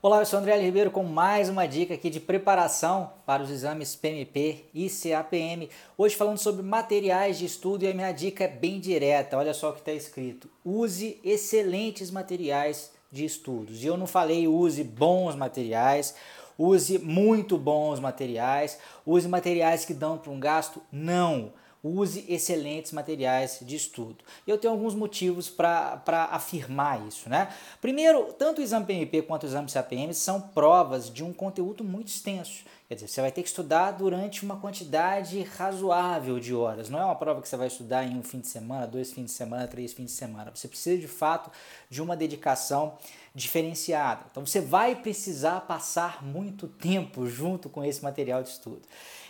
Olá, eu sou André Ribeiro com mais uma dica aqui de preparação para os exames PMP e CAPM. Hoje falando sobre materiais de estudo e a minha dica é bem direta. Olha só o que está escrito: use excelentes materiais de estudos. E eu não falei use bons materiais, use muito bons materiais, use materiais que dão para um gasto. Não use excelentes materiais de estudo. Eu tenho alguns motivos para afirmar isso. Né? Primeiro, tanto o exame PMP quanto o exame CAPM são provas de um conteúdo muito extenso. Quer dizer, você vai ter que estudar durante uma quantidade razoável de horas. Não é uma prova que você vai estudar em um fim de semana, dois fins de semana, três fins de semana. Você precisa de fato de uma dedicação diferenciada. Então você vai precisar passar muito tempo junto com esse material de estudo.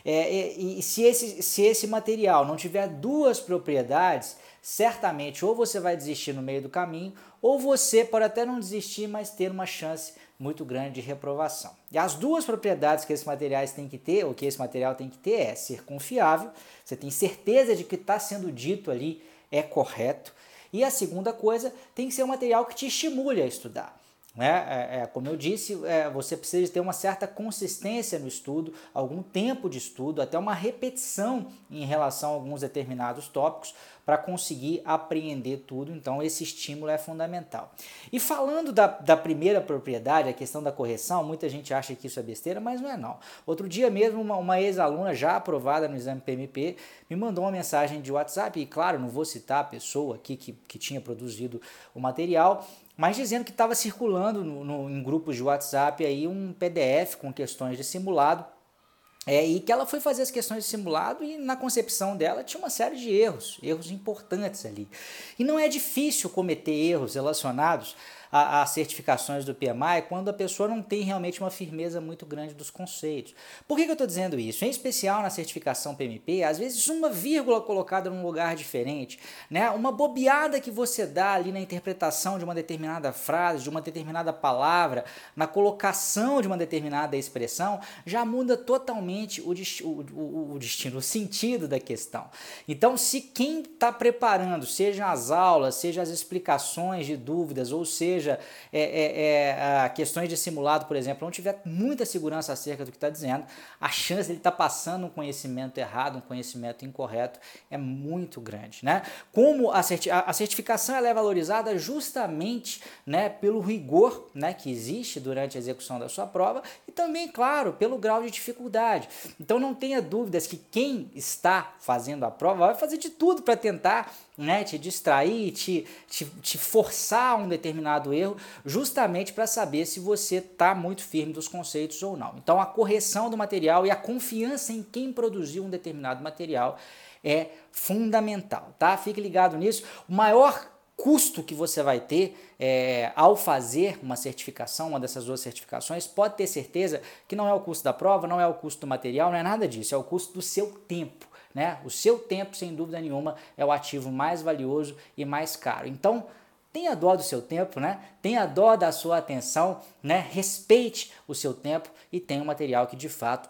É, e, e se, esse, se esse material não tiver duas propriedades, certamente ou você vai desistir no meio do caminho, ou você pode até não desistir, mas ter uma chance muito grande de reprovação. E as duas propriedades que esses materiais têm que ter, ou que esse material tem que ter, é ser confiável, você tem certeza de que está sendo dito ali é correto, e a segunda coisa tem que ser um material que te estimule a estudar. Né? É, é, como eu disse, é, você precisa ter uma certa consistência no estudo, algum tempo de estudo, até uma repetição em relação a alguns determinados tópicos para conseguir apreender tudo. Então, esse estímulo é fundamental. E falando da, da primeira propriedade, a questão da correção, muita gente acha que isso é besteira, mas não é não. Outro dia mesmo, uma, uma ex-aluna já aprovada no exame PMP me mandou uma mensagem de WhatsApp, e claro, não vou citar a pessoa aqui que, que tinha produzido o material, mas dizendo que estava circulando no, no, em grupos de WhatsApp aí um PDF com questões de simulado é, e que ela foi fazer as questões de simulado e na concepção dela tinha uma série de erros, erros importantes ali. E não é difícil cometer erros relacionados as certificações do PMI quando a pessoa não tem realmente uma firmeza muito grande dos conceitos. Por que, que eu estou dizendo isso? Em especial na certificação PMP, às vezes uma vírgula colocada num lugar diferente, né? uma bobeada que você dá ali na interpretação de uma determinada frase, de uma determinada palavra, na colocação de uma determinada expressão, já muda totalmente o, o, o, o destino, o sentido da questão. Então, se quem está preparando, seja as aulas, seja as explicações de dúvidas, ou seja, seja é, é, é, questões de simulado, por exemplo, não tiver muita segurança acerca do que está dizendo, a chance de ele estar tá passando um conhecimento errado, um conhecimento incorreto, é muito grande. Né? Como a, certi a certificação ela é valorizada justamente né, pelo rigor né, que existe durante a execução da sua prova também, claro, pelo grau de dificuldade. Então não tenha dúvidas que quem está fazendo a prova vai fazer de tudo para tentar né, te distrair, te, te, te forçar a um determinado erro, justamente para saber se você está muito firme dos conceitos ou não. Então, a correção do material e a confiança em quem produziu um determinado material é fundamental, tá? Fique ligado nisso. O maior custo que você vai ter é, ao fazer uma certificação, uma dessas duas certificações, pode ter certeza que não é o custo da prova, não é o custo do material, não é nada disso, é o custo do seu tempo. Né? O seu tempo, sem dúvida nenhuma, é o ativo mais valioso e mais caro. Então, tenha dó do seu tempo, né? Tenha dó da sua atenção, né? Respeite o seu tempo e tenha um material que de fato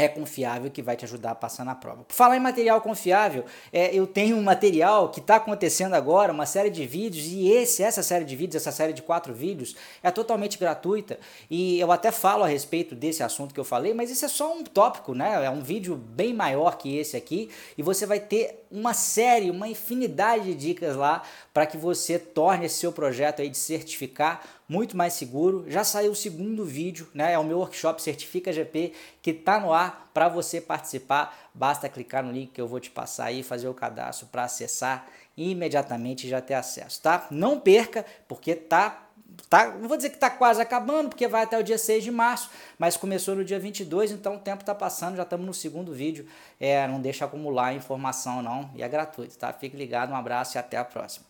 é confiável que vai te ajudar a passar na prova. Por falar em material confiável, é, eu tenho um material que está acontecendo agora, uma série de vídeos, e esse, essa série de vídeos, essa série de quatro vídeos, é totalmente gratuita. E eu até falo a respeito desse assunto que eu falei, mas isso é só um tópico, né? É um vídeo bem maior que esse aqui, e você vai ter uma série, uma infinidade de dicas lá para que você torne esse seu projeto aí de certificar muito mais seguro. Já saiu o segundo vídeo, né? É o meu workshop Certifica GP que está no ar para você participar. Basta clicar no link que eu vou te passar aí, fazer o cadastro para acessar e imediatamente já ter acesso, tá? Não perca, porque tá tá, vou dizer que está quase acabando, porque vai até o dia 6 de março, mas começou no dia 22, então o tempo está passando, já estamos no segundo vídeo. É, não deixa acumular informação não, e é gratuito, tá? Fique ligado, um abraço e até a próxima.